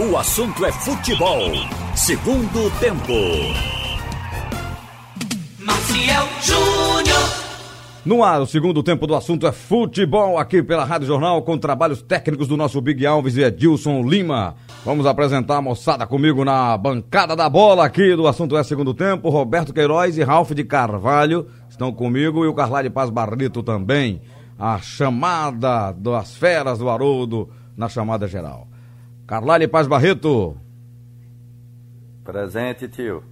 O assunto é futebol. Segundo tempo. Maciel Júnior. No ar, o segundo tempo do assunto é futebol aqui pela Rádio Jornal com trabalhos técnicos do nosso Big Alves e Edilson Lima. Vamos apresentar a moçada comigo na bancada da bola aqui do assunto é segundo tempo. Roberto Queiroz e Ralph de Carvalho estão comigo e o Carlá de Paz Barrito também. A chamada das feras do Haroldo na chamada geral. Carlá de Paz Barreto. Presente, tio.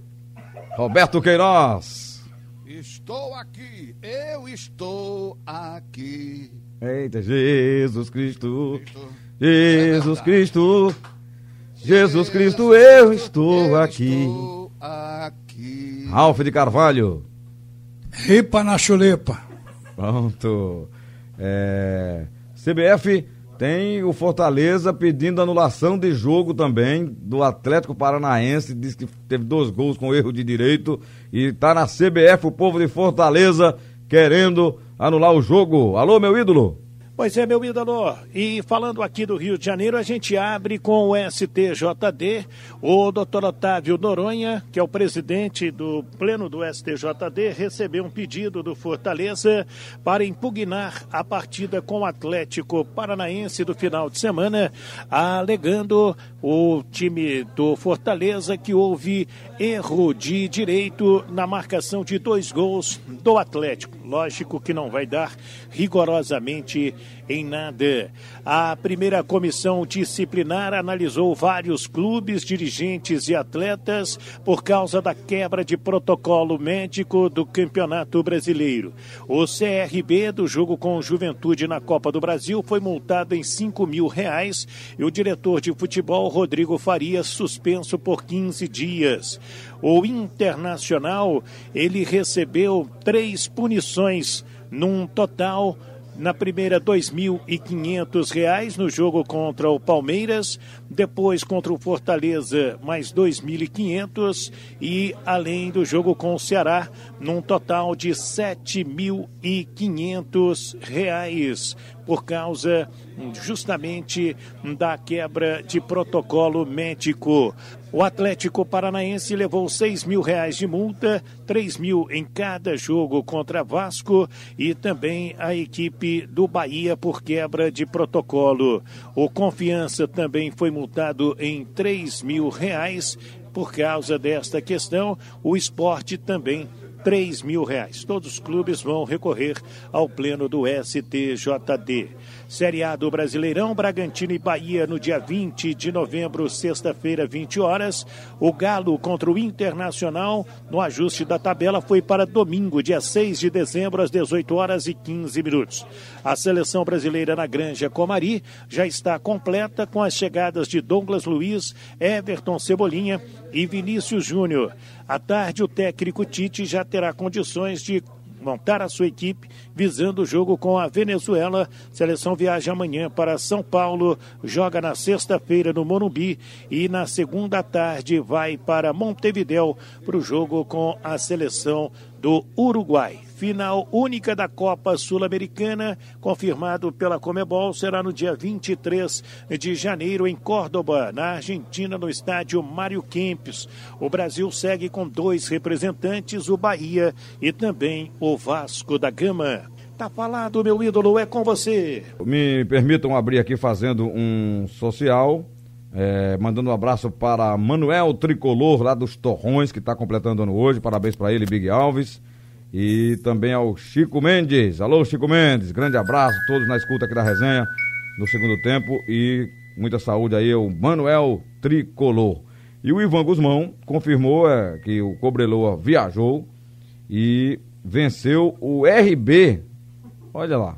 Roberto Queiroz. Estou aqui, eu estou aqui. Eita, Jesus Cristo. Jesus Cristo. Jesus Cristo, eu estou aqui. Estou aqui. Ralph de Carvalho. Ripa na chulepa. Pronto. É, CBF tem o Fortaleza pedindo anulação de jogo também do Atlético Paranaense. Diz que teve dois gols com erro de direito. E tá na CBF o povo de Fortaleza querendo anular o jogo. Alô, meu ídolo? Pois é, meu ídolo. E falando aqui do Rio de Janeiro, a gente abre com o STJD, o doutor Otávio Noronha, que é o presidente do pleno do STJD, recebeu um pedido do Fortaleza para impugnar a partida com o Atlético Paranaense do final de semana, alegando o time do Fortaleza que houve erro de direito na marcação de dois gols do Atlético. Lógico que não vai dar rigorosamente em nada. A primeira comissão disciplinar analisou vários clubes, dirigentes e atletas por causa da quebra de protocolo médico do Campeonato Brasileiro. O CRB do jogo com Juventude na Copa do Brasil foi multado em 5 mil reais e o diretor de futebol, Rodrigo Farias, suspenso por 15 dias. O Internacional, ele recebeu três punições num total na primeira, R$ 2.500 no jogo contra o Palmeiras. Depois, contra o Fortaleza, mais R$ 2.500. E além do jogo com o Ceará, num total de R$ 7.500 por causa justamente da quebra de protocolo médico. O Atlético Paranaense levou seis mil reais de multa, três mil em cada jogo contra Vasco e também a equipe do Bahia por quebra de protocolo. O Confiança também foi multado em três mil reais por causa desta questão. O esporte também 3 mil reais. Todos os clubes vão recorrer ao pleno do STJD. Série A do Brasileirão, Bragantino e Bahia no dia 20 de novembro, sexta-feira, 20 horas. O Galo contra o Internacional, no ajuste da tabela, foi para domingo, dia 6 de dezembro, às 18 horas e 15 minutos. A seleção brasileira na Granja Comari já está completa com as chegadas de Douglas Luiz, Everton Cebolinha e Vinícius Júnior. À tarde, o técnico Tite já terá condições de montar a sua equipe visando o jogo com a Venezuela. Seleção viaja amanhã para São Paulo, joga na sexta-feira no Morumbi e na segunda tarde vai para Montevidéu para o jogo com a seleção do Uruguai. Final única da Copa Sul-Americana, confirmado pela Comebol, será no dia 23 de janeiro em Córdoba, na Argentina, no estádio Mário Kempes. O Brasil segue com dois representantes, o Bahia e também o Vasco da Gama. Tá falado, meu ídolo, é com você. Me permitam abrir aqui fazendo um social. É, mandando um abraço para Manuel Tricolor, lá dos Torrões, que está completando ano hoje. Parabéns para ele, Big Alves. E também ao Chico Mendes. Alô, Chico Mendes. Grande abraço, todos na escuta aqui da resenha no segundo tempo. E muita saúde aí, o Manuel Tricolor. E o Ivan Guzmão confirmou é, que o Cobreloa viajou e venceu o RB. Olha lá.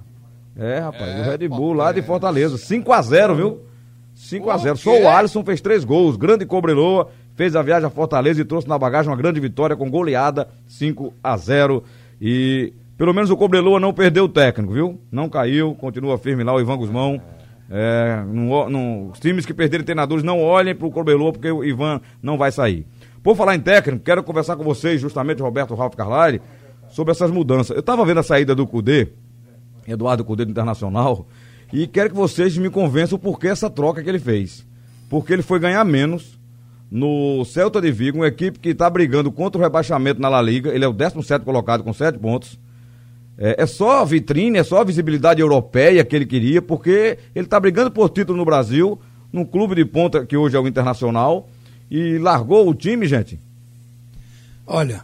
É, rapaz, é, o Red Bull lá de Fortaleza. 5 a 0 viu? 5 a 0 Só o Alisson fez três gols. Grande Cobreloa fez a viagem a Fortaleza e trouxe na bagagem uma grande vitória com goleada 5 a 0 e pelo menos o Cobreloa não perdeu o técnico, viu? Não caiu, continua firme lá o Ivan Guzmão. É, não, os times que perderam treinadores não olhem para o Cobreloa porque o Ivan não vai sair. Por falar em técnico, quero conversar com vocês, justamente Roberto Ralf Carlari, sobre essas mudanças. Eu estava vendo a saída do Cudê, Eduardo Cudê do Internacional, e quero que vocês me convençam por que essa troca que ele fez. porque ele foi ganhar menos no Celta de Vigo, uma equipe que está brigando contra o rebaixamento na La Liga. Ele é o 17 colocado com 7 pontos. É, é, só vitrine, é só a visibilidade europeia que ele queria, porque ele está brigando por título no Brasil, num clube de ponta que hoje é o Internacional, e largou o time, gente. Olha,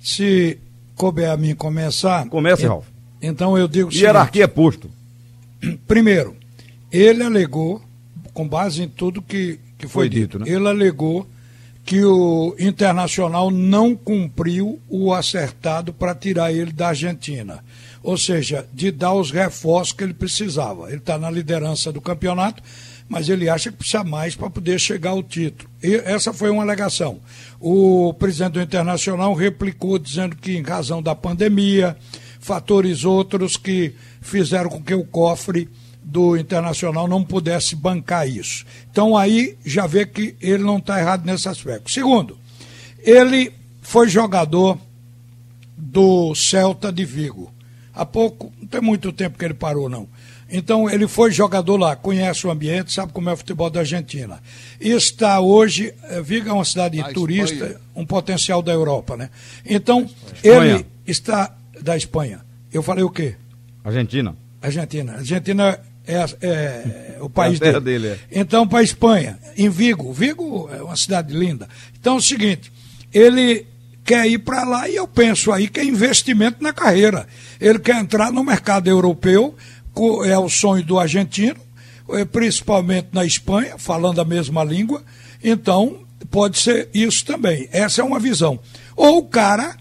se couber a mim começar. Comece, Ralf. Então eu digo Hierarquia é posto. Primeiro, ele alegou, com base em tudo que, que foi, foi dito, dito né? ele alegou que o Internacional não cumpriu o acertado para tirar ele da Argentina. Ou seja, de dar os reforços que ele precisava. Ele está na liderança do campeonato, mas ele acha que precisa mais para poder chegar ao título. E essa foi uma alegação. O presidente do Internacional replicou dizendo que, em razão da pandemia, fatores outros que fizeram com que o cofre do Internacional não pudesse bancar isso. Então aí já vê que ele não está errado nesse aspecto. Segundo, ele foi jogador do Celta de Vigo. Há pouco, não tem muito tempo que ele parou, não. Então ele foi jogador lá, conhece o ambiente, sabe como é o futebol da Argentina. E está hoje, eh, Vigo é uma cidade da turista, Espanha. um potencial da Europa, né? Então, ele está da Espanha. Eu falei o quê? Argentina. Argentina. Argentina é, é o país é dele. dele é. Então, para a Espanha, em Vigo. Vigo é uma cidade linda. Então, é o seguinte, ele quer ir para lá e eu penso aí que é investimento na carreira. Ele quer entrar no mercado europeu, é o sonho do argentino, é, principalmente na Espanha, falando a mesma língua. Então, pode ser isso também. Essa é uma visão. Ou o cara,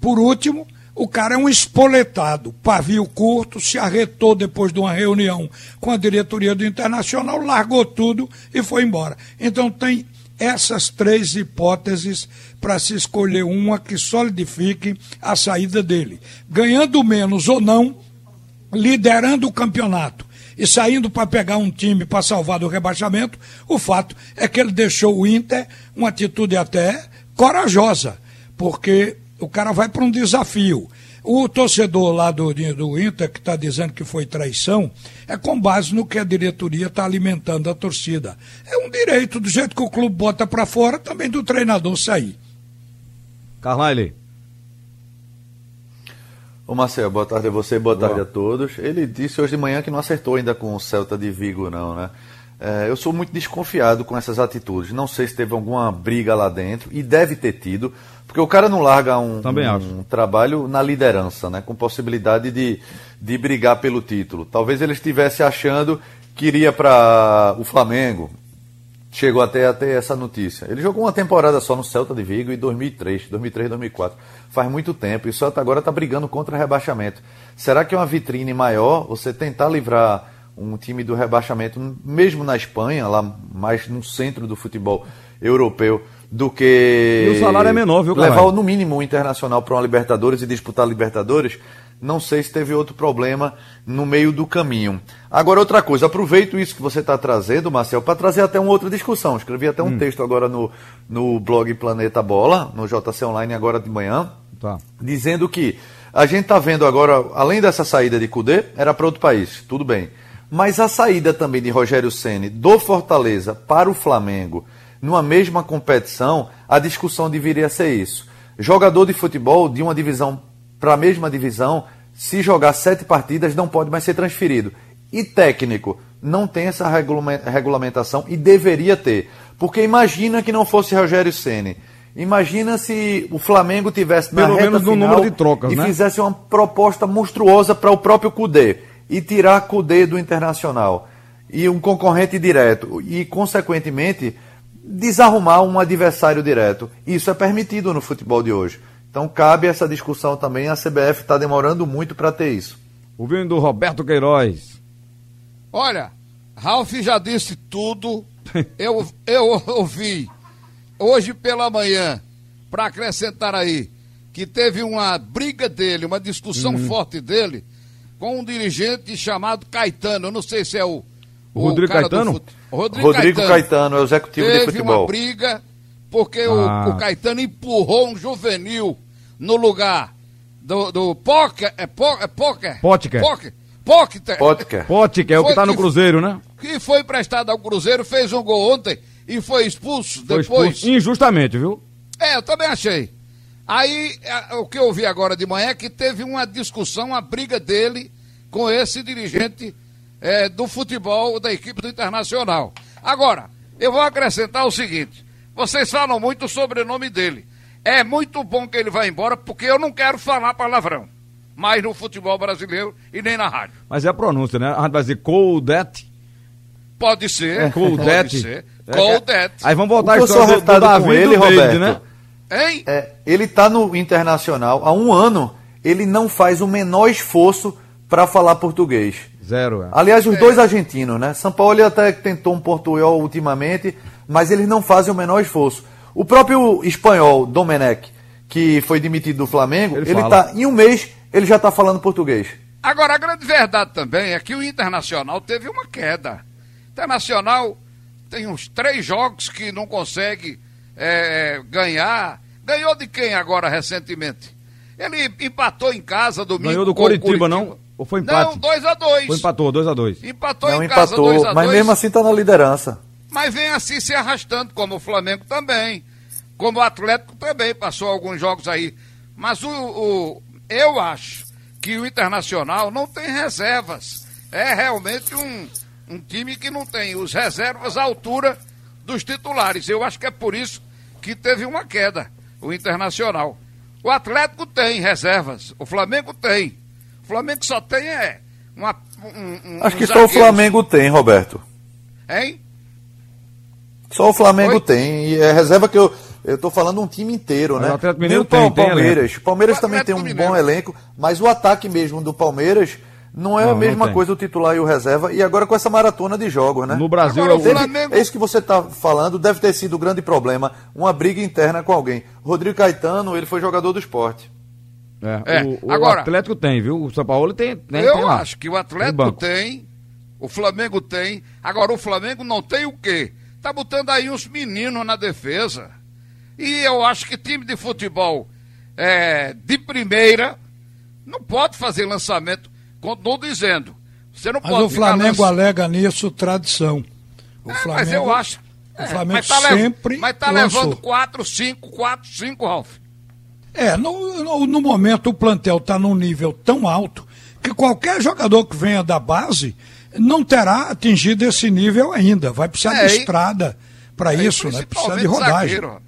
por último, o cara é um espoletado, pavio curto, se arretou depois de uma reunião com a diretoria do Internacional, largou tudo e foi embora. Então tem essas três hipóteses para se escolher uma que solidifique a saída dele. Ganhando menos ou não, liderando o campeonato e saindo para pegar um time para salvar do rebaixamento, o fato é que ele deixou o Inter uma atitude até corajosa, porque o cara vai para um desafio. O torcedor lá do, do Inter, que está dizendo que foi traição, é com base no que a diretoria está alimentando a torcida. É um direito, do jeito que o clube bota para fora, também do treinador sair. Carlyle. Ô Marcelo, boa tarde a você, boa, boa tarde a todos. Ele disse hoje de manhã que não acertou ainda com o Celta de Vigo, não, né? É, eu sou muito desconfiado com essas atitudes. Não sei se teve alguma briga lá dentro, e deve ter tido, porque o cara não larga um, um, trabalho na liderança, né, com possibilidade de, de brigar pelo título. Talvez ele estivesse achando que iria para o Flamengo. Chegou até a ter essa notícia. Ele jogou uma temporada só no Celta de Vigo em 2003, 2003, 2004. Faz muito tempo e o Celta agora está brigando contra o rebaixamento. Será que é uma vitrine maior você tentar livrar um time do rebaixamento, mesmo na Espanha, lá mais no centro do futebol europeu, do que. E o salário é menor, viu, Levar no mínimo o internacional para uma Libertadores e disputar a Libertadores. Não sei se teve outro problema no meio do caminho. Agora, outra coisa, aproveito isso que você está trazendo, Marcel, para trazer até uma outra discussão. Escrevi até um hum. texto agora no, no blog Planeta Bola, no JC Online, agora de manhã, tá. dizendo que a gente está vendo agora, além dessa saída de Cudê, era para outro país, tudo bem. Mas a saída também de Rogério Ceni do Fortaleza para o Flamengo, numa mesma competição, a discussão deveria ser isso. Jogador de futebol de uma divisão para a mesma divisão, se jogar sete partidas, não pode mais ser transferido. E técnico, não tem essa regulamentação e deveria ter. Porque imagina que não fosse Rogério Ceni. Imagina se o Flamengo tivesse Pelo menos no número de trocas, e né? fizesse uma proposta monstruosa para o próprio Cudê e tirar Cudê do Internacional e um concorrente direto e, consequentemente, desarrumar um adversário direto. Isso é permitido no futebol de hoje. Então cabe essa discussão também. A CBF está demorando muito para ter isso. Ouvindo do Roberto Queiroz. Olha, Ralf já disse tudo. eu, eu ouvi hoje pela manhã, para acrescentar aí, que teve uma briga dele, uma discussão uhum. forte dele com um dirigente chamado Caetano. Eu não sei se é o. O, Rodrigo Caetano? Fut... Rodrigo, Rodrigo Caetano. Caetano, é o executivo Teve de futebol. Teve uma briga porque ah. o, o, Caetano empurrou um juvenil no lugar do, do Poker. É, po, é Poker? Potker. Poker. Potter. Potker. Pote, que é o que Foi tá no Cruzeiro, né? Que foi emprestado ao Cruzeiro, fez um gol ontem e foi expulso Foi depois. expulso injustamente, viu? É, eu também achei. Aí, o que eu vi agora de manhã é que teve uma discussão, uma briga dele com esse dirigente é, do futebol da equipe do Internacional. Agora, eu vou acrescentar o seguinte: vocês falam muito sobre o nome dele. É muito bom que ele vá embora, porque eu não quero falar palavrão. Mais no futebol brasileiro e nem na rádio. Mas é a pronúncia, né? A gente vai dizer Coldet. Pode ser. Coldet. Pode ser. É, Coldet. Aí vamos voltar eu história do, do Davi com ele, do David, Roberto, né? Hein? É, ele está no Internacional há um ano, ele não faz o menor esforço para falar português. Zero, é. Aliás, os dois argentinos, né? São Paulo até tentou um portunhol ultimamente, mas eles não fazem o menor esforço. O próprio espanhol, Domenech, que foi demitido do Flamengo, Ele ele tá em um mês, ele já está falando português. Agora, a grande verdade também é que o Internacional teve uma queda. O Internacional tem uns três jogos que não consegue é, ganhar. Ganhou de quem agora recentemente? Ele empatou em casa domingo. Ganhou do Coritiba, não? Ou foi empate? Não, 2 a 2 Foi empatou, 2x2. Empatou não em casa empatou, 2 a 2 mas mesmo assim está na liderança. mas vem assim se arrastando, como o Flamengo também. Como o Atlético também passou alguns jogos aí. Mas o, o- eu acho que o Internacional não tem reservas. É realmente um, um time que não tem os reservas à altura dos titulares. Eu acho que é por isso que teve uma queda, o Internacional. O Atlético tem reservas, o Flamengo tem. O Flamengo só tem é uma, um, um, Acho que um só o. Flamengo tem, Roberto. Hein? Só o Flamengo Oi? tem. E é reserva que eu. Eu tô falando um time inteiro, né? o Atlético Mineiro o tem, tem Palmeiras. O Palmeiras O também tem um Atlético bom Mineiro. elenco, mas o ataque mesmo do Palmeiras não é Não, a mesma tem. coisa o titular e o reserva. E agora com essa maratona de jogos, né? No Brasil Agora, é o... o Teve- Flamengo- É isso que você está falando, deve ter sido o grande problema, uma briga interna com alguém. Rodrigo Caetano, ele foi jogador do esporte. É, É, o, o agora- Atlético tem, viu? O São Paulo tem. tem Eu tem acho que o Atlético banco. tem, o Flamengo tem. Agora, o Flamengo não tem o quê? Tá botando aí uns meninos na defesa. E eu acho que time de futebol é, de primeira não pode fazer lançamento. Continuo dizendo. Você não Mas pode o Flamengo lança- alega nisso tradição. O É, Flamengo, mas eu acho. O é, Flamengo mas tá sempre Mas tá lançou. levando 4, 5, 4, 5, Ralf. É, no, no, no momento o plantel está num nível tão alto que qualquer jogador que venha da base não terá atingido esse nível ainda. Vai precisar É, de e- estrada para É, isso, né? Precisa de rodagem. Zagueiro,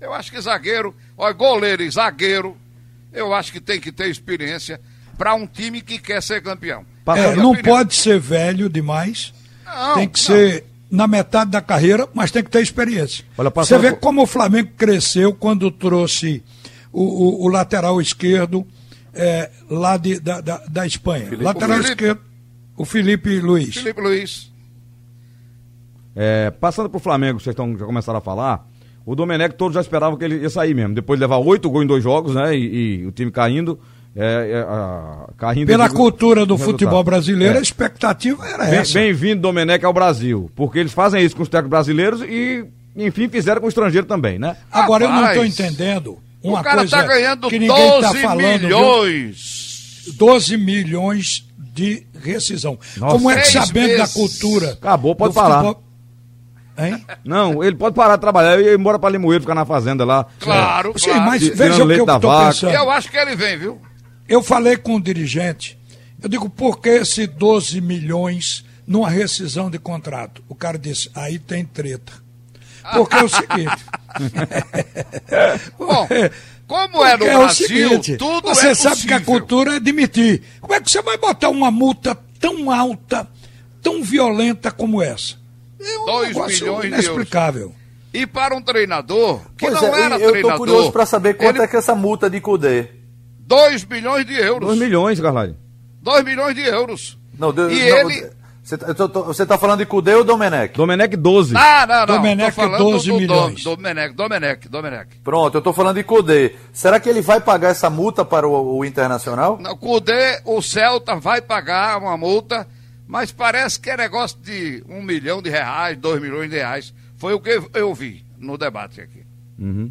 eu acho que zagueiro, olha, goleiro e zagueiro, eu acho que tem que ter experiência para um time que quer ser campeão. É, não opinião. pode ser velho demais. Não, tem que não. ser na metade da carreira, mas tem que ter experiência. Olha, Você vê como o Flamengo cresceu quando trouxe o, o- o lateral esquerdo é, lá de- da, da, da Espanha. lateral O Felipe. esquerdo, o Felipe Luiz. Felipe Luiz. É, passando pro Flamengo, vocês estão, já começaram a falar, o Domenech todos já esperavam que ele ia sair mesmo. Depois de levar oito gols em dois jogos, né? E, e o time caindo. É, é, a- caindo Pela de- cultura do resultado. futebol brasileiro, É. a expectativa era Bem- essa. Bem-vindo, Domenech, ao Brasil. Porque eles fazem isso com os técnicos brasileiros e, enfim, fizeram com o estrangeiro também, né? Agora, eu não estou Rapaz, entendendo uma o cara coisa tá ganhando que ninguém 12 tá falando, viu? milhões. 12 milhões de rescisão. Nossa. Como é que sabendo da meses. cultura. Acabou, pode futebol- Hein? Não, ele pode parar de trabalhar e ir embora pra Limoeiro, ficar na fazenda lá. Claro, Sim, claro. mas veja o que eu da estou vaca. pensando. Eu acho que ele vem, viu? Eu falei com o dirigente, eu digo, por que esse 12 milhões numa rescisão de contrato? O cara disse, aí tem treta. Porque é o seguinte. Bom, como é no é o Brasil, seguinte, tudo você é sabe que a cultura é demitir. Como é que você vai botar uma multa tão alta, tão violenta como essa? É um Dois negócio milhões de inexplicável. E para um treinador que Pois não é, era eu treinador. tô curioso para saber quanto ele... é que essa multa de Cudê. 2 milhões de euros. 2 milhões, Carlai. 2 milhões de euros. Não, de, E não, ele- Você tá, você tá falando de Cudê ou Domenech? Domenech 12. Ah, não, não. Domenech, tô falando 12 do, do, milhões. Do, Domenech, Domenech, Domenech. Pronto, eu tô falando de Cudê. Será que ele vai pagar essa multa para o, o Internacional? Não, Cudê, o Celta vai pagar uma multa, mas parece que é negócio de um milhão de reais, dois milhões de reais. Foi o que eu vi no debate aqui. Uhum.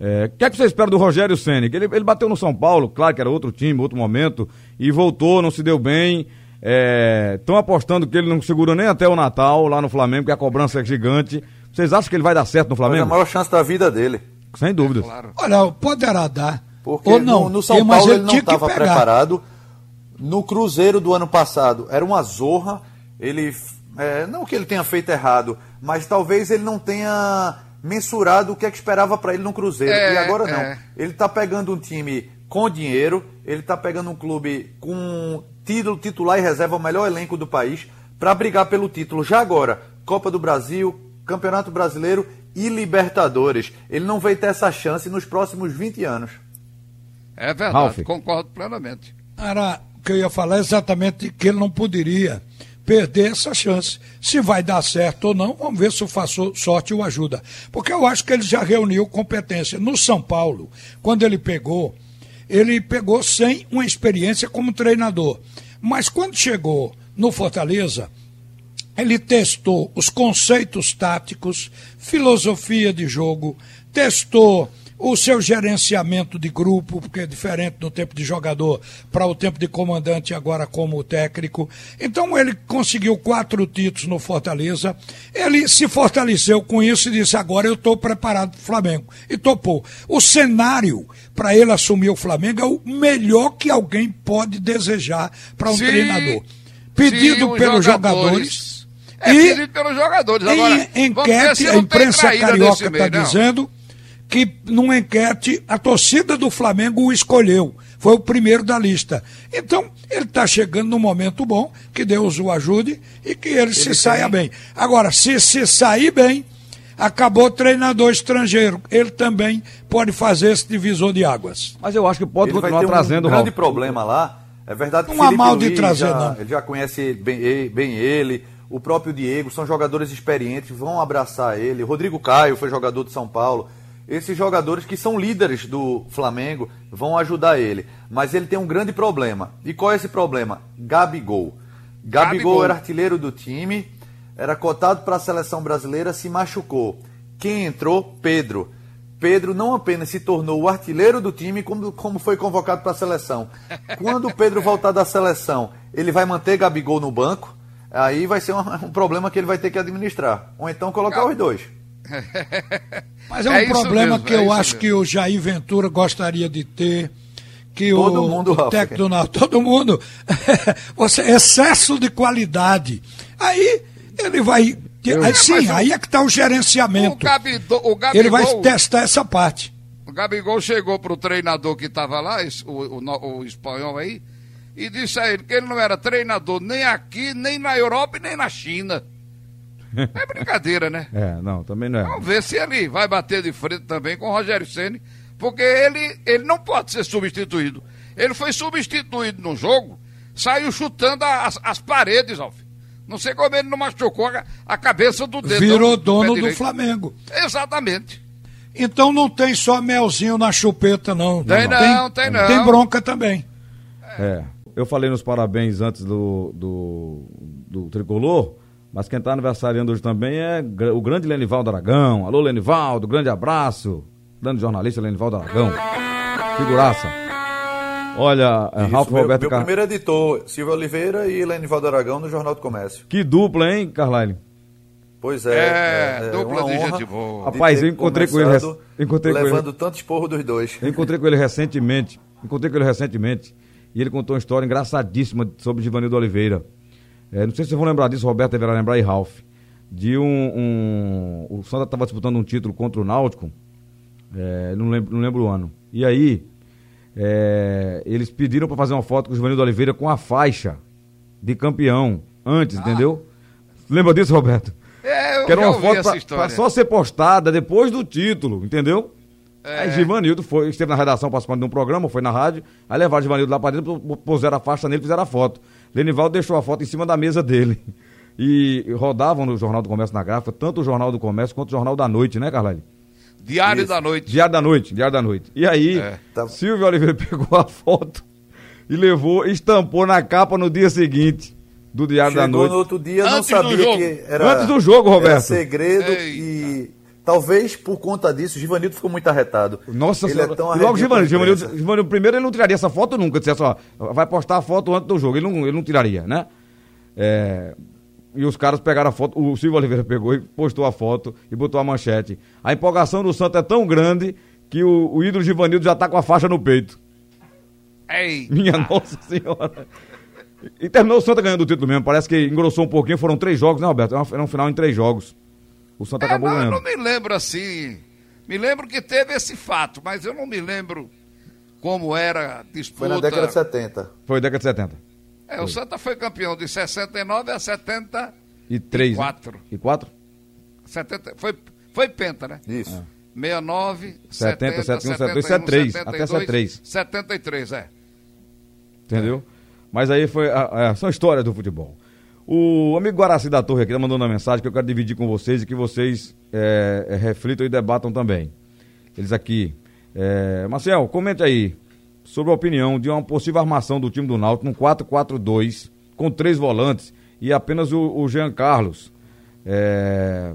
É, O que é que você espera do Rogério Ceni? Ele, ele bateu no São Paulo, claro que era outro time, outro momento, e voltou, não se deu bem. Estão apostando que ele não segura nem até o Natal lá no Flamengo, que a cobrança é gigante. Vocês acham que ele vai dar certo no Foi a Flamengo? maior chance da vida dele. Sem dúvida. Claro. Olha, poderá dar. Porque ou não. no, no São mas Paulo ele não estava preparado. No Cruzeiro do ano passado era uma zorra. Ele. é, não que ele tenha feito errado, mas talvez ele não tenha mensurado o que é que esperava para ele no Cruzeiro. É, e agora não. é. Ele está pegando um time com dinheiro, ele está pegando um clube com título, titular e reserva, o melhor elenco do país, para brigar pelo título. Já agora, Copa do Brasil, Campeonato Brasileiro e Libertadores. Ele não vai ter essa chance nos próximos 20 anos. É verdade, Ralf. concordo plenamente. Era o que eu ia falar exatamente que ele não poderia perder essa chance. Se vai dar certo ou não, vamos ver se o faço- sorte o ajuda. Porque eu acho que ele já reuniu competência. No São Paulo, quando ele pegou, ele pegou sem uma experiência como treinador. Mas quando chegou no Fortaleza, ele testou os conceitos táticos, filosofia de jogo, testou o seu gerenciamento de grupo, porque é diferente do tempo de jogador para o tempo de comandante agora como técnico. Então ele conseguiu quatro títulos no Fortaleza. Ele se fortaleceu com isso e disse: agora eu estou preparado para o Flamengo. E topou. O cenário para ele assumir o Flamengo é o melhor que alguém pode desejar para um Se- treinador. Pedido os pelos jogadores- jogadores. É E- pedido pelos jogadores. Agora, em enquete, a imprensa carioca está dizendo que numa enquete a torcida do Flamengo o escolheu. Foi o primeiro da lista. Então, ele está chegando num momento bom, que Deus o ajude e que ele, se saia bem. Agora, se se sair bem, acabou treinador estrangeiro. Ele também pode fazer esse divisor de águas. Mas eu acho que pode ele vai continuar ter um trazendo grande Ralf. problema lá. É verdade que Não há mal de Luiz trazer, já, não. ele já conhece bem, bem ele, o próprio Diego, são jogadores experientes, vão abraçar ele. Rodrigo Caio foi jogador de São Paulo. Esses jogadores que são líderes do Flamengo vão ajudar ele. Mas ele tem um grande problema. E qual é esse problema? Gabigol. Gabigol, Gabigol. era artilheiro do time, era cotado para a seleção brasileira, se machucou. Quem entrou? Pedro. Pedro não apenas se tornou o artilheiro do time, como, como foi convocado para a seleção. Quando o Pedro voltar da seleção, ele vai manter Gabigol no banco, aí vai ser um, um problema que ele vai ter que administrar. Ou então colocar os dois. Mas é um É problema mesmo, que é eu acho mesmo. que o Jair Ventura gostaria de ter. Que Todo o, mundo, o Rafa. técnico do Náutico- todo mundo. Você, excesso de qualidade. Aí ele vai. Aí, sim, o- aí é que está o O, gerenciamento. Gabido, o Gabigol, Ele vai testar essa parte. o Gabigol chegou pro treinador que estava lá, o, o o espanhol aí, e disse a ele que ele não era treinador nem aqui, nem na Europa e nem na China. É brincadeira, né? É, não, também não é. Vamos ver se ele vai bater de frente também com o Rogério Ceni, porque ele, ele não pode ser substituído. Ele foi substituído no jogo, saiu chutando as, as paredes, Alf. Não sei como ele não machucou a, a cabeça do dedo. Virou do dono do. Flamengo. Exatamente. Então não tem só melzinho na chupeta, não. Tem não, tem não. Tem bronca também. É. Eu falei nos parabéns antes do, do, do tricolor, mas quem está aniversariando hoje também é o grande Lenivaldo Aragão. Alô, Lenivaldo, grande abraço. Grande jornalista Lenivaldo Aragão. Figuraça. Olha, é, Isso, Ralf meu, Roberto meu Car... primeiro editor, Silvio Oliveira e Lenivaldo Aragão no Jornal do Comércio. Que dupla, hein, Carlyle? Pois é. É, dupla uma de honra gente boa. Rapaz, eu encontrei com ele encontrei com ele- levando tanto esporro dos dois. Eu encontrei com ele recentemente. Encontrei com ele recentemente. E ele contou uma história engraçadíssima sobre Givanildo Oliveira. É, não sei se vocês vão lembrar disso, Roberto deverá lembrar e Ralph. De um. um- o Santa estava disputando um título contra o Náutico. é, não, lembro, não lembro o ano. E aí, é, eles pediram para fazer uma foto com o Givanildo Oliveira com a faixa de campeão. Antes, entendeu? Lembra disso, Roberto? É, eu Que era uma foto pra, pra só ser postada depois do título, entendeu? É. Aí Givanildo foi, esteve na redação participando de um programa, foi na rádio, aí levaram Givanildo lá pra dentro, pu- puseram a faixa nele, fizeram a foto. Lenivaldo deixou a foto em cima da mesa dele. E rodavam no Jornal do Comércio na gráfica, tanto o Jornal do Comércio quanto o Jornal da Noite, né, Carlyle? Diário Isso. da Noite. Diário da Noite, Diário da Noite. E aí, É. Tá. Silvio Oliveira pegou a foto e levou, estampou na capa no dia seguinte do Diário da Chegou Noite. no outro dia, não Antes do sabia jogo. que era, Antes do jogo, Roberto. era segredo Eita. e Talvez por conta disso, o Givanildo ficou muito arretado. Nossa ele senhora. é tão e logo Givanildo, Givanildo. Givanildo, primeiro ele não tiraria essa foto nunca, dissesse, ó, vai postar a foto antes do jogo. Ele não, ele não tiraria, né? É, e os caras pegaram a foto, o Silvio Oliveira pegou e postou a foto e botou a manchete. A empolgação do Santos é tão grande que o, o ídolo Givanildo já tá com a faixa no peito. Ei, Minha nossa senhora. E terminou o Santa ganhando o título mesmo. Parece que engrossou um pouquinho. Foram três jogos, né, Roberto? Um- Era um final em três jogos. O Santa é, acabou não, eu ganhando. não me lembro assim. Me lembro que teve esse fato, mas eu não me lembro como era a disputa. Foi na década de 70. Foi década de 70. É, o Santa foi campeão de 69 a 70. E três. né? quatro. E quatro? 70 foi, foi penta, né? Isso. 69, 70, 70, 71, 71, 73, até 72, 73. 73, é. Entendeu? Mas aí foi. A, a, são histórias do futebol. O amigo Guaraci da Torre aqui tá mandando uma mensagem que eu quero dividir com vocês e que vocês é, é, reflitam e debatam também. Eles aqui. É, Marcel, comente aí sobre a opinião de uma possível armação do time do Náutico num 4-4-2 com três volantes e apenas o, o Jean Carlos. é,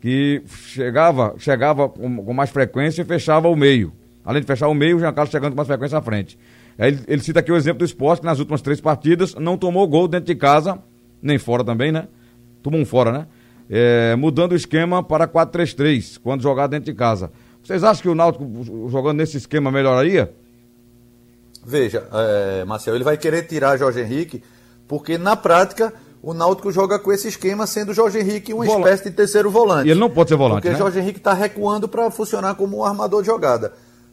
que chegava, chegava com, com mais frequência e fechava o meio. Além de fechar o meio, o Jean Carlos chegando com mais frequência à frente. Ele, ele cita aqui o exemplo do esporte, que nas últimas três partidas não tomou gol dentro de casa, nem fora também, né? Tomou um fora, né? É, mudando o esquema para 4-3-3, quando jogar dentro de casa. Vocês acham que o Náutico jogando nesse esquema melhoraria? Veja, é, Marcel, ele vai querer tirar Jorge Henrique, porque na prática o Náutico joga com esse esquema, sendo Jorge Henrique uma Vola- espécie de terceiro volante. E ele não pode ser volante, Porque né? Jorge Henrique está recuando para funcionar como um armador de jogada.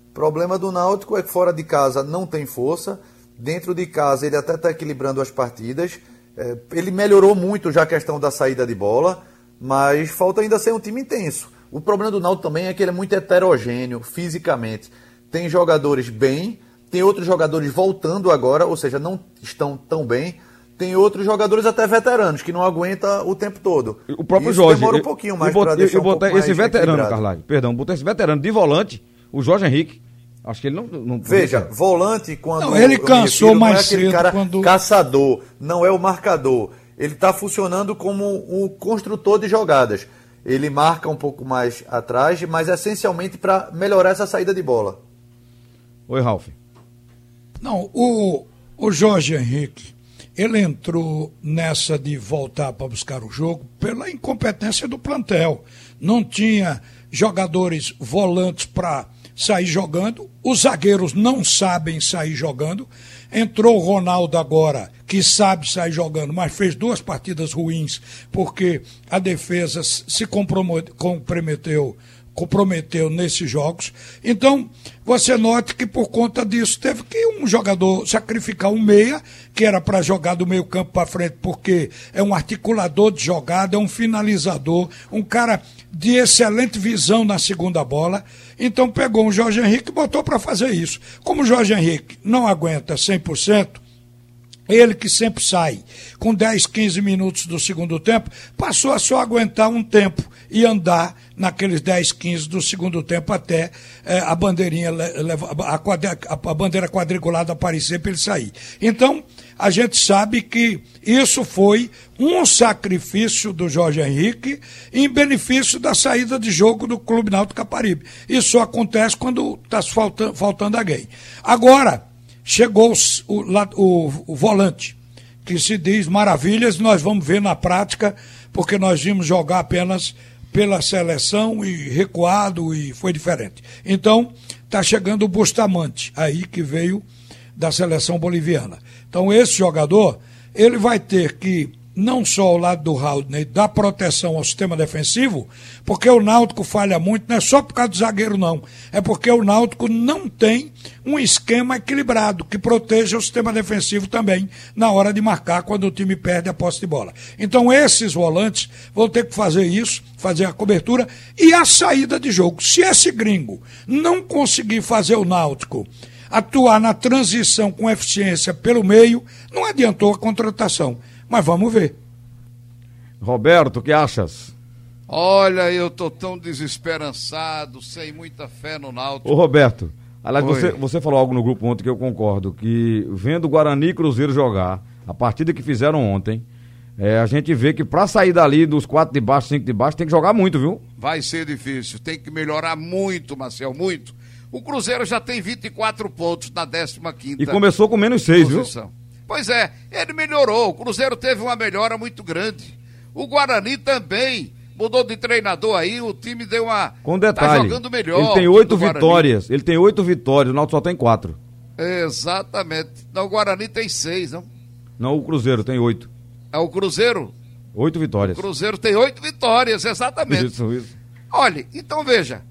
O problema do Náutico é que fora de casa não tem força, dentro de casa ele até está equilibrando as partidas. É, ele melhorou muito já a questão da saída de bola, mas falta ainda ser um time intenso. O problema do Náutico também é que ele é muito heterogêneo fisicamente. Tem jogadores bem, tem outros jogadores voltando agora, ou seja, não estão tão bem. Tem outros jogadores até veteranos que não aguenta o tempo todo. O próprio Isso Jorge. demora um pouquinho mais para deixar eu um pouco esse veterano. Carlai, perdão, botei esse veterano de volante, o Jorge Henrique. Acho que ele não. não Veja, volante quando. Não, ele cansou refiro, não mais é aquele cedo cara quando- caçador, não é o marcador. Ele está funcionando como um construtor de jogadas. Ele marca um pouco mais atrás, mas essencialmente para melhorar essa saída de bola. Oi, Ralf. Não, o, o Jorge Henrique, ele entrou nessa de voltar para buscar o jogo pela incompetência do plantel. Não tinha jogadores volantes para sair jogando, os zagueiros não sabem sair jogando. Entrou o Ronaldo agora, que sabe sair jogando, mas fez duas partidas ruins, porque a defesa se comprometeu comprometeu nesses jogos. Então, você note que por conta disso teve que um jogador sacrificar um meia, que era para jogar do meio campo para frente, porque é um articulador de jogada, é um finalizador, um cara de excelente visão na segunda bola. Então pegou um Jorge Henrique e botou para fazer isso. Como o Jorge Henrique não aguenta 100%, ele que sempre sai com 10, 15 minutos do segundo tempo, passou a só aguentar um tempo e andar naqueles 10, 15 do segundo tempo até eh, a bandeirinha, a, quadra- a bandeira quadriculada aparecer para ele sair. Então, a gente sabe que isso foi um sacrifício do Jorge Henrique em benefício da saída de jogo do Clube Náutico Caparibe. Isso acontece quando está faltando, faltando alguém. Agora, chegou o, o- o volante, que se diz maravilhas, nós vamos ver na prática, porque nós vimos jogar apenas pela seleção e recuado e foi diferente. Então, está chegando o Bustamante, aí que veio da seleção boliviana. Então, esse jogador, ele vai ter que não só ao lado do Haldney, dar proteção ao sistema defensivo, porque o Náutico falha muito, não é só por causa do zagueiro, não. É porque o Náutico não tem um esquema equilibrado que proteja o sistema defensivo também na hora de marcar quando o time perde a posse de bola. Então, esses volantes vão ter que fazer isso, fazer a cobertura e a saída de jogo. Se esse gringo não conseguir fazer o Náutico atuar na transição com eficiência pelo meio, não adiantou a contratação. Mas vamos ver. Roberto, o que achas? Olha, eu tô tão desesperançado, sem muita fé no Náutico. Ô, Roberto, aliás, Oi. você, você falou algo no grupo ontem que eu concordo, que vendo o Guarani e Cruzeiro jogar, a partida que fizeram ontem, é, a gente vê que pra sair dali dos quatro de baixo, cinco de baixo, tem que jogar muito, viu? Vai ser difícil, tem que melhorar muito, Marcel, muito. O Cruzeiro já tem 24 pontos na 15 E começou com menos seis, viu? Pois é, ele melhorou. O Cruzeiro teve uma melhora muito grande. O Guarani também mudou de treinador aí, o time deu uma. Com Tá detalhe, jogando melhor. ele tem o oito vitórias, ele tem oito vitórias, o Náutico só tem quatro. Exatamente. Não, o Guarani tem seis, não? Não, o Cruzeiro tem oito. É o Cruzeiro? Oito O vitórias. Cruzeiro tem oito vitórias, exatamente. Isso, isso. Olha, então veja,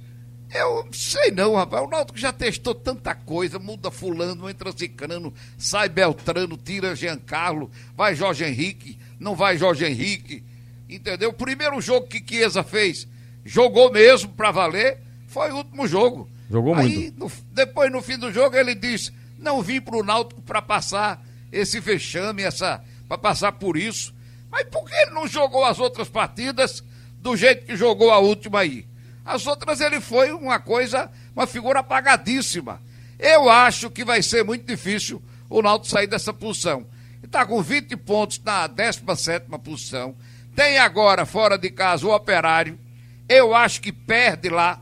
eu sei não, rapaz, o Náutico já testou tanta coisa, muda fulano, entra cicrano, sai Beltrano, tira Giancarlo, vai Jorge Henrique, não vai Jorge Henrique, entendeu? O primeiro jogo que Chiesa fez, jogou mesmo pra valer, foi o último jogo. Jogou Aí, no- depois no fim do jogo ele diz, não vim pro Náutico pra passar esse vexame, essa, para passar por isso. Mas por que ele não jogou as outras partidas do jeito que jogou a última aí? As outras ele foi uma coisa, uma figura apagadíssima. Eu acho que vai ser muito difícil o Náutico sair dessa posição. Está com 20 pontos na 17ª posição. Tem agora fora de casa o Operário. Eu acho que perde lá.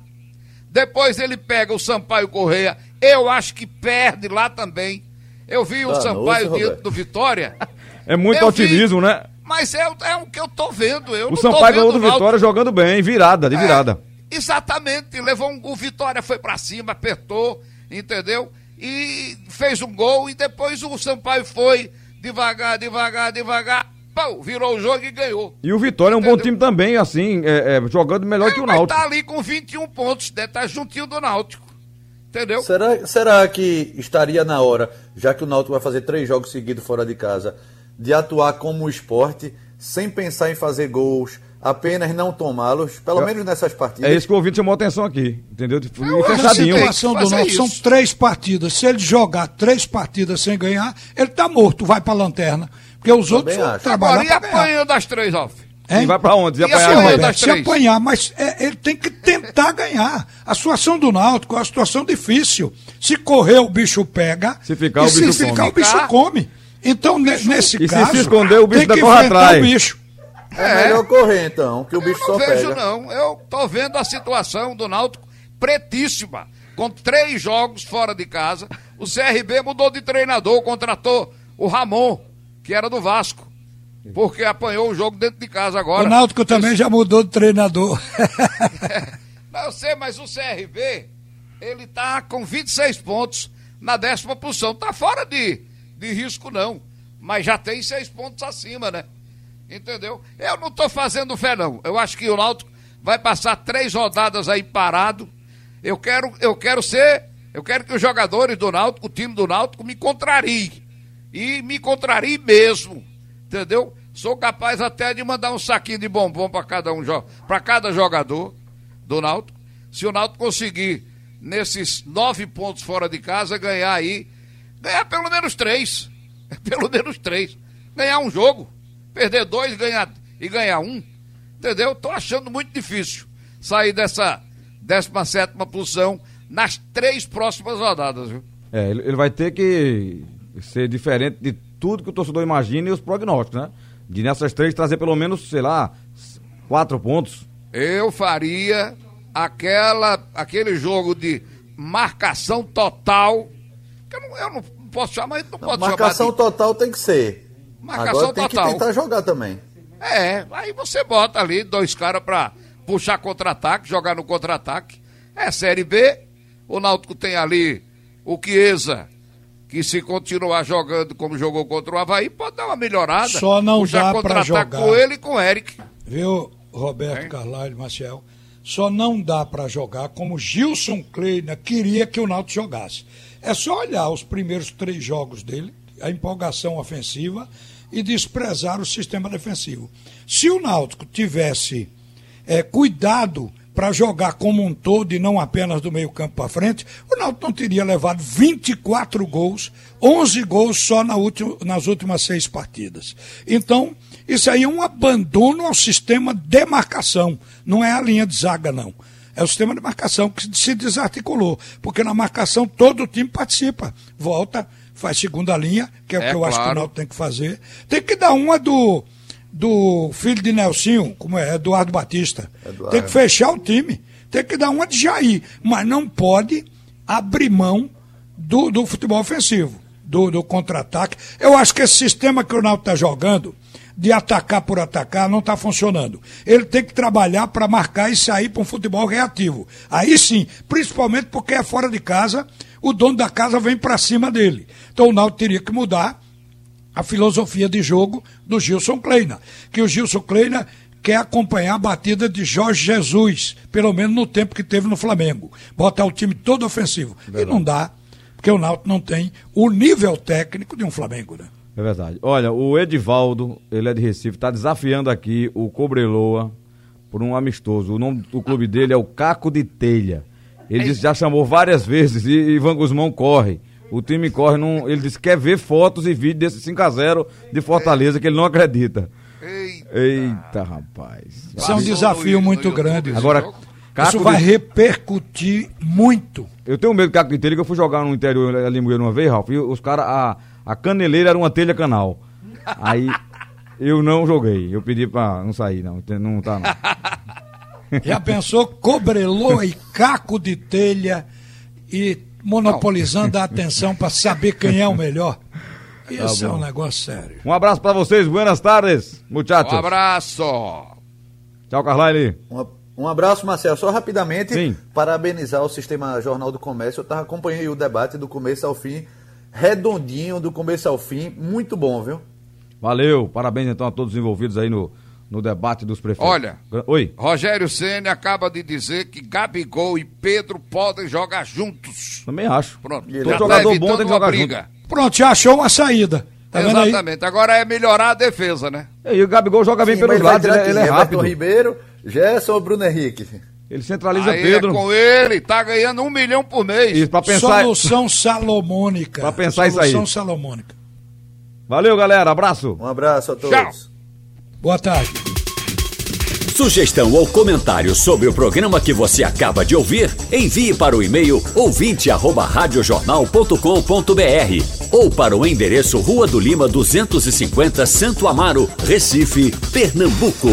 Depois ele pega o Sampaio Correia. Eu acho que perde lá também. Eu vi o Danoso, Sampaio diante do Vitória. É muito Eu vi. otimismo, né? Mas é, é o que eu tô vendo. Eu O não tô Sampaio ganhou do. Vitória jogando bem, virada, de virada. É, exatamente. Levou um, o Vitória foi pra cima, apertou, entendeu? E fez um gol e depois o Sampaio foi devagar, devagar, devagar. Pô, virou o jogo e ganhou. E o Vitória é um bom Entendeu? time também, assim, é, é, jogando melhor que o Náutico. tá ali com 21 pontos, deve estar juntinho do Náutico. Entendeu? Será, será que estaria na hora, já que o Náutico vai fazer três jogos seguidos fora de casa, de atuar como esporte, sem pensar em fazer gols, apenas não tomá-los, pelo É- menos nessas partidas? É isso que o ouvinte chamou a atenção aqui, entendeu? E Eu Na fechadinho. que situação do Náutico são três partidas. Se ele jogar três partidas sem ganhar, ele tá morto, vai pra lanterna. Porque os outros Agora, e apanhando das três, Alf? E vai pra onde? Se E apanhar, das Roberto, se apanhar, mas é, ele tem que tentar ganhar. A situação do Náutico é uma situação difícil. Se correr, o bicho pega. Se ficar, e o bicho se ficar, come. o bicho come. Então, ne- nesse E se caso. se esconder, o bicho tem que enfrentar atrás. o bicho. É melhor correr então, que o bicho eu não só vejo, pega. não. Eu tô vendo a situação do Náutico pretíssima. Com três jogos fora de casa. O CRB mudou de treinador, contratou o Ramon, que era do Vasco. Porque apanhou o jogo dentro de casa agora. O Náutico também já mudou de treinador. Não, eu sei, mas o CRB, ele tá com 26 pontos na décima posição. Tá fora de, de risco, não. Mas já tem seis pontos acima, né? Entendeu? Eu não tô fazendo fé, não. Eu acho que o Náutico vai passar três rodadas aí parado. Eu quero, eu quero ser. Eu quero que os jogadores do Náutico, o time do Náutico, me contrariem. E me contrariem mesmo. Entendeu? Sou capaz até de mandar um saquinho de bombom para cada um para cada jogador do Náutico. Se o Náutico conseguir, nesses nove pontos fora de casa, ganhar aí, ganhar pelo menos três. Pelo menos três. Ganhar um jogo. Perder dois ganhar, e ganhar um. Entendeu? Tô achando muito difícil sair dessa 17 posição nas três próximas rodadas, viu? É, ele, ele vai ter que ser diferente de tudo que o torcedor imagina e os prognósticos, né? De nessas três trazer pelo menos, sei lá, quatro pontos. Eu faria aquela, aquele jogo de marcação total. Que eu, não, eu não posso chamar, não, pode Marcação chamar de, total tem que ser. Marcação Agora tem total. que tentar jogar também. É, aí você bota ali dois caras pra puxar contra-ataque, jogar no contra-ataque. É Série B. O Náutico tem ali o Chiesa, que se continuar jogando como jogou contra o Havaí, pode dar uma melhorada. Só não puxar dá pra contra-ataque jogar. com ele e com o Eric. Viu, Roberto Carvalho, Marcel? Só não dá para jogar como Gilson Kleina queria que o Náutico jogasse. É só olhar os primeiros três jogos dele, a empolgação ofensiva e desprezar o sistema defensivo. Se o Náutico tivesse é, cuidado para jogar como um todo e não apenas do meio campo para frente, o Náutico não teria levado 24 gols, 11 gols só na última- nas últimas seis partidas. Então, isso aí é um abandono ao sistema de marcação, não é a linha de zaga, não. É o sistema de marcação que se desarticulou, porque na marcação todo o time participa, volta, faz segunda linha, que é, o É, que eu acho que o claro. Náutico tem que fazer. Tem que dar uma do do filho de Nelsinho, como é Eduardo Batista. Eduardo. Tem que fechar o time. Tem que dar uma de Jair. Mas não pode abrir mão do, do futebol ofensivo, do, do contra-ataque. Eu acho que esse sistema que o Náutico está jogando, de atacar por atacar, não está funcionando. Ele tem que trabalhar para marcar e sair para um futebol reativo. Aí sim, principalmente porque é fora de casa, o dono da casa vem para cima dele. Então o Náutico teria que mudar a filosofia de jogo do Gilson Kleina. Que o Gilson Kleina quer acompanhar a batida de Jorge Jesus, pelo menos no tempo que teve no Flamengo. Botar o time todo ofensivo. Verdade. E não dá, porque o Náutico não tem o nível técnico de um Flamengo, né? É verdade. Olha, o Edivaldo, ele é de Recife, está desafiando aqui o Cobreloa por um amistoso. O nome do clube dele é o Caco de Telha. Ele disse, já chamou várias vezes e Ivan Guzmão corre. O time corre, num, ele disse que quer ver fotos e vídeos desse 5x0 de Fortaleza, que ele não acredita. Eita, Eita rapaz. Isso é um desafio muito grande. Agora, Caco isso vai de... repercutir muito. Eu tenho medo do Caco de Telha, que eu fui jogar no interior ali em uma vez, Ralf, e os caras, a, caneleira era uma telha canal. Aí eu não joguei, eu pedi pra não sair, não, não tá não. Já pensou Cobrelô e Caco de Telha e monopolizando a atenção para saber quem é o melhor. Isso tá é um negócio sério. Um abraço para vocês, buenas tardes, muchachos. Um abraço. Tchau, Carlyle. Um, um abraço, Marcelo. Só rapidamente, Sim. parabenizar o Sistema Jornal do Comércio. Eu tava acompanhando o debate do começo ao fim, redondinho, do começo ao fim, muito bom, viu? Valeu, parabéns então a todos os envolvidos aí no, no debate dos prefeitos. Olha, Oi. Rogério Ceni acaba de dizer que Gabigol e Pedro podem jogar juntos. Também acho. Pronto. Todo tá jogador bom tem que jogar briga. junto. Pronto, já achou uma saída. Tá Exatamente. Agora é melhorar a defesa, né? E o Gabigol joga bem Sim, pelos lados, ele, é- ele é rápido. Ribeiro, Gerson ou Bruno Henrique? Ele centraliza Aí Pedro. É com ele, tá ganhando um milhão por mês. Isso, pra pensar... Solução salomônica. pra pensar Solução isso aí. Solução salomônica. Valeu, galera. Abraço. Um abraço a todos. Tchau. Boa tarde. Sugestão ou comentário sobre o programa que você acaba de ouvir, envie para o e-mail ouvinte@radiojornal.com.br ou para o endereço Rua do Lima 250, Santo Amaro, Recife, Pernambuco.